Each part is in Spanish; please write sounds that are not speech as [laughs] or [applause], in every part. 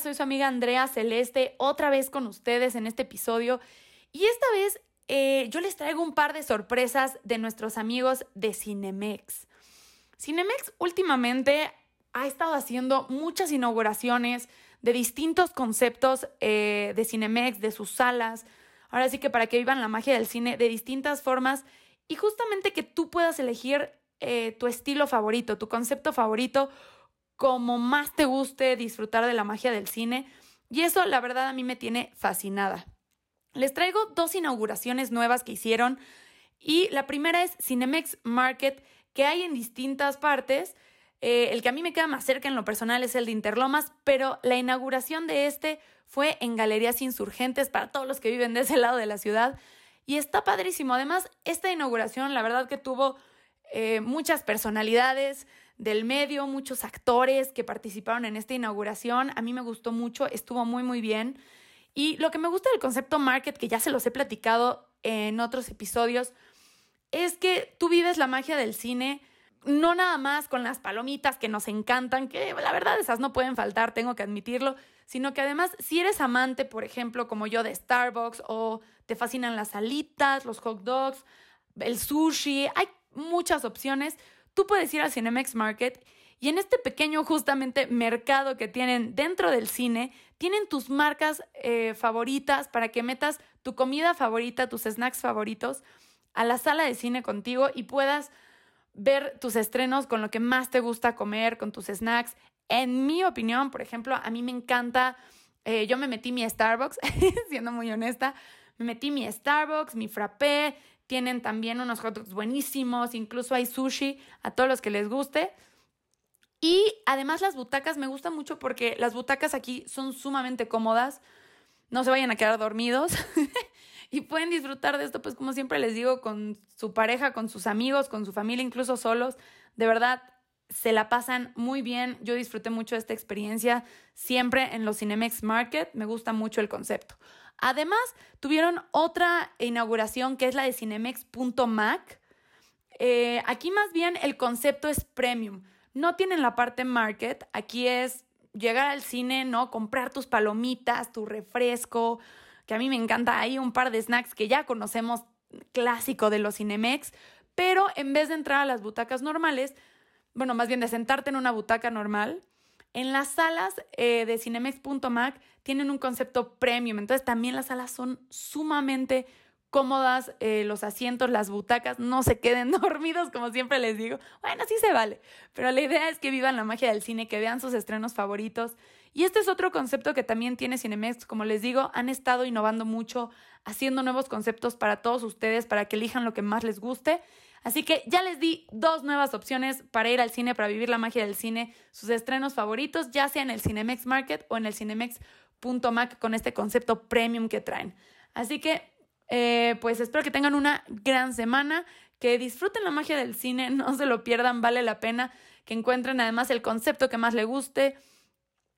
Soy su amiga Andrea Celeste, otra vez con ustedes en este episodio. Y esta vez eh, yo les traigo un par de sorpresas de nuestros amigos de Cinemex. Cinemex últimamente ha estado haciendo muchas inauguraciones de distintos conceptos eh, de Cinemex, de sus salas. Ahora sí que para que vivan la magia del cine de distintas formas y justamente que tú puedas elegir eh, tu estilo favorito, tu concepto favorito como más te guste disfrutar de la magia del cine. Y eso, la verdad, a mí me tiene fascinada. Les traigo dos inauguraciones nuevas que hicieron. Y la primera es Cinemex Market, que hay en distintas partes. Eh, el que a mí me queda más cerca en lo personal es el de Interlomas, pero la inauguración de este fue en Galerías Insurgentes para todos los que viven de ese lado de la ciudad. Y está padrísimo. Además, esta inauguración, la verdad que tuvo eh, muchas personalidades del medio, muchos actores que participaron en esta inauguración. A mí me gustó mucho, estuvo muy, muy bien. Y lo que me gusta del concepto market, que ya se los he platicado en otros episodios, es que tú vives la magia del cine, no nada más con las palomitas que nos encantan, que la verdad esas no pueden faltar, tengo que admitirlo, sino que además si eres amante, por ejemplo, como yo de Starbucks o te fascinan las alitas, los hot dogs, el sushi, hay muchas opciones. Tú puedes ir al Cinemex Market y en este pequeño justamente mercado que tienen dentro del cine, tienen tus marcas eh, favoritas para que metas tu comida favorita, tus snacks favoritos a la sala de cine contigo y puedas ver tus estrenos con lo que más te gusta comer, con tus snacks. En mi opinión, por ejemplo, a mí me encanta, eh, yo me metí mi Starbucks, [laughs] siendo muy honesta, me metí mi Starbucks, mi frappé, tienen también unos hot dogs buenísimos, incluso hay sushi a todos los que les guste. Y además las butacas me gustan mucho porque las butacas aquí son sumamente cómodas. No se vayan a quedar dormidos [laughs] y pueden disfrutar de esto, pues como siempre les digo, con su pareja, con sus amigos, con su familia, incluso solos. De verdad, se la pasan muy bien. Yo disfruté mucho esta experiencia siempre en los Cinemex Market. Me gusta mucho el concepto. Además, tuvieron otra inauguración que es la de Cinemex.mac. Eh, aquí más bien el concepto es premium. No tienen la parte market. Aquí es llegar al cine, ¿no? Comprar tus palomitas, tu refresco, que a mí me encanta. Hay un par de snacks que ya conocemos clásico de los Cinemex, pero en vez de entrar a las butacas normales, bueno, más bien de sentarte en una butaca normal, en las salas eh, de Cinemex.mac tienen un concepto premium, entonces también las salas son sumamente cómodas, eh, los asientos, las butacas, no se queden [laughs] dormidos, como siempre les digo. Bueno, sí se vale, pero la idea es que vivan la magia del cine, que vean sus estrenos favoritos. Y este es otro concepto que también tiene Cinemex, como les digo, han estado innovando mucho, haciendo nuevos conceptos para todos ustedes, para que elijan lo que más les guste. Así que ya les di dos nuevas opciones para ir al cine, para vivir la magia del cine, sus estrenos favoritos, ya sea en el Cinemex Market o en el Cinemex.mac con este concepto premium que traen. Así que, eh, pues espero que tengan una gran semana, que disfruten la magia del cine, [laughs] no se lo pierdan, vale la pena, que encuentren además el concepto que más les guste,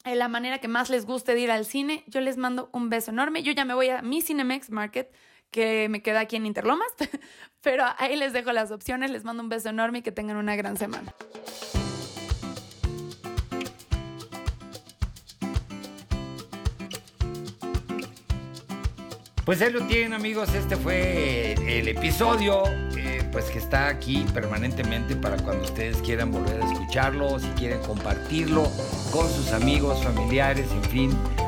eh, la manera que más les guste de ir al cine. Yo les mando un beso enorme. Yo ya me voy a mi Cinemex Market que me queda aquí en Interlomas, [laughs] pero ahí les dejo las opciones, les mando un beso enorme y que tengan una gran semana. Pues ahí lo tienen amigos, este fue el episodio. Eh, pues que está aquí permanentemente para cuando ustedes quieran volver a escucharlo, si quieren compartirlo con sus amigos, familiares, en fin,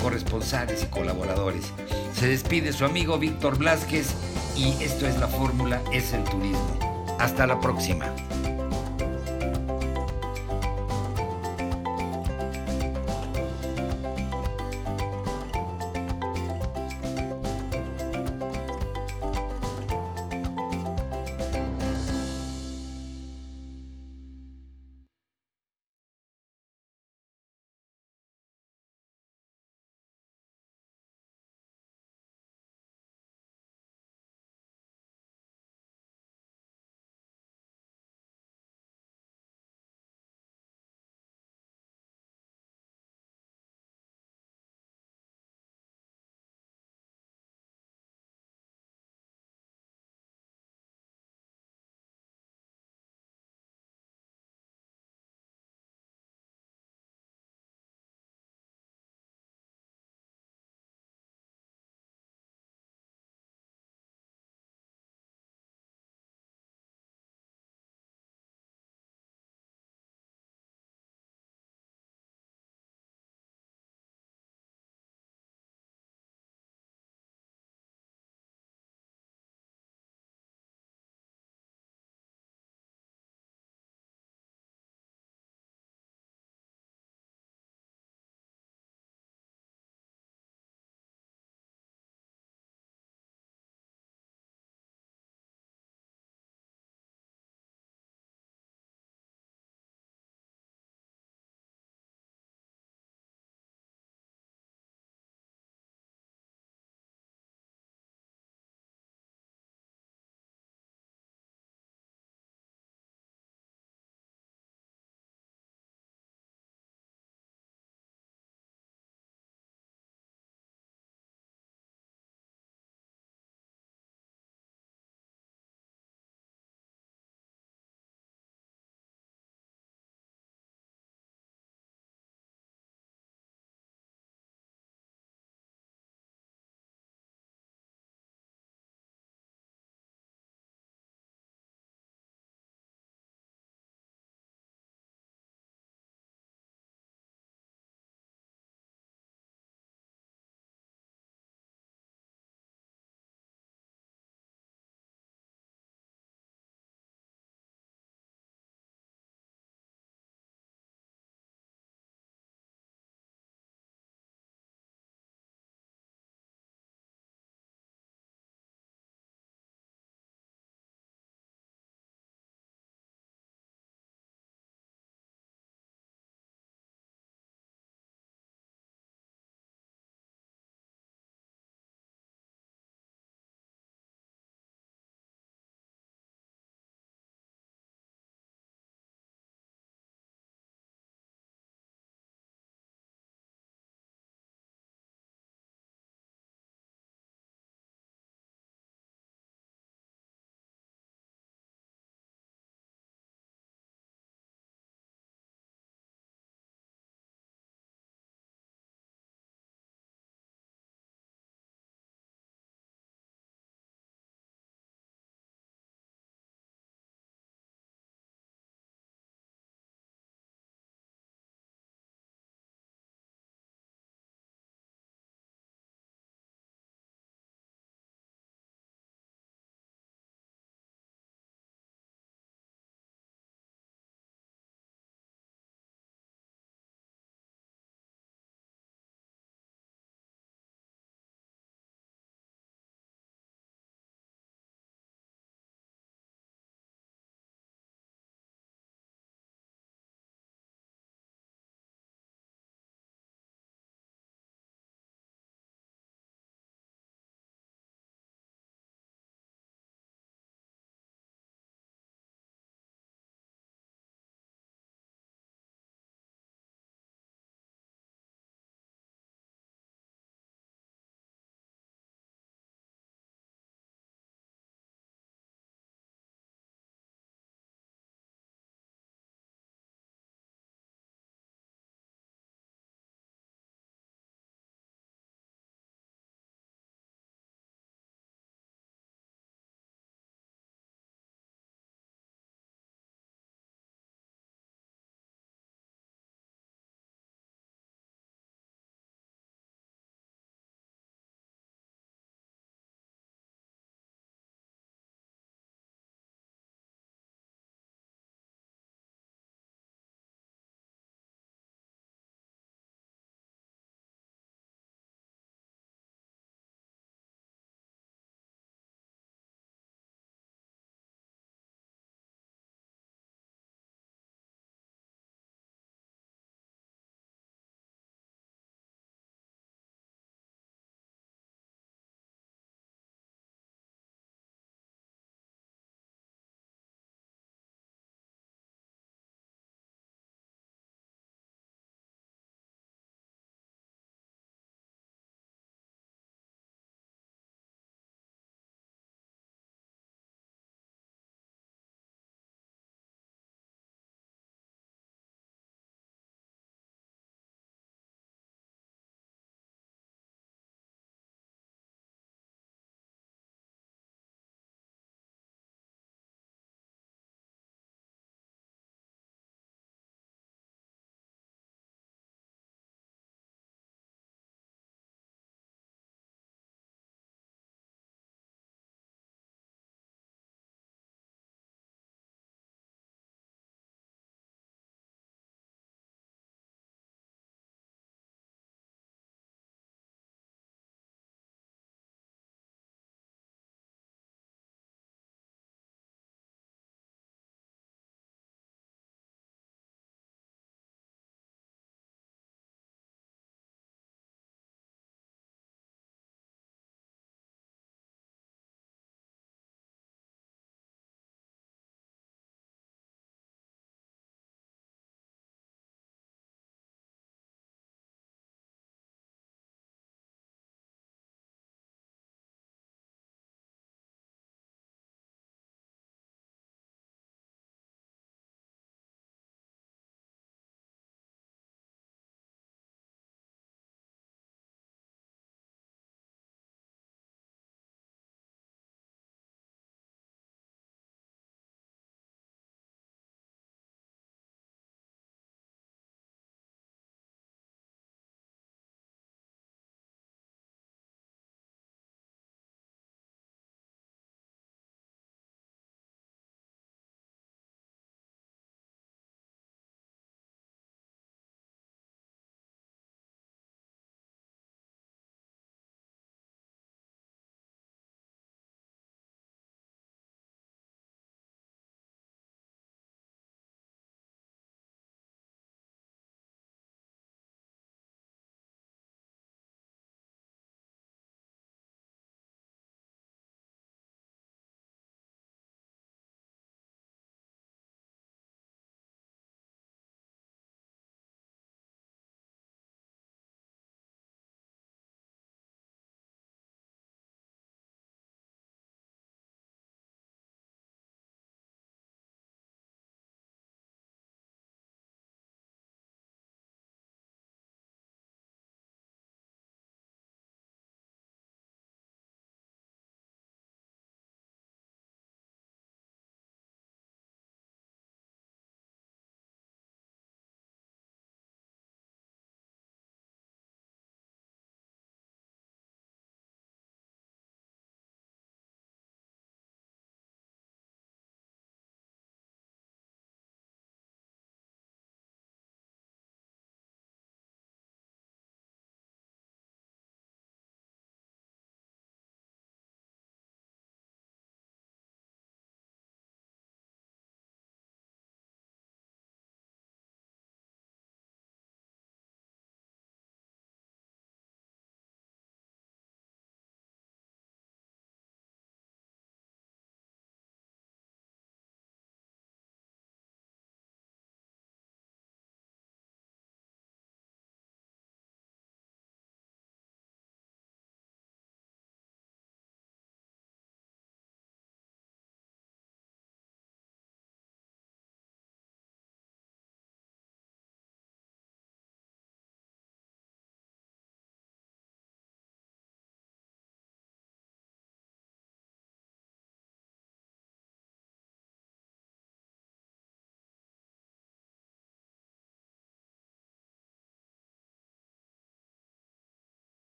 corresponsales y colaboradores. Se despide su amigo Víctor Blázquez y esto es la fórmula, es el turismo. Hasta la próxima.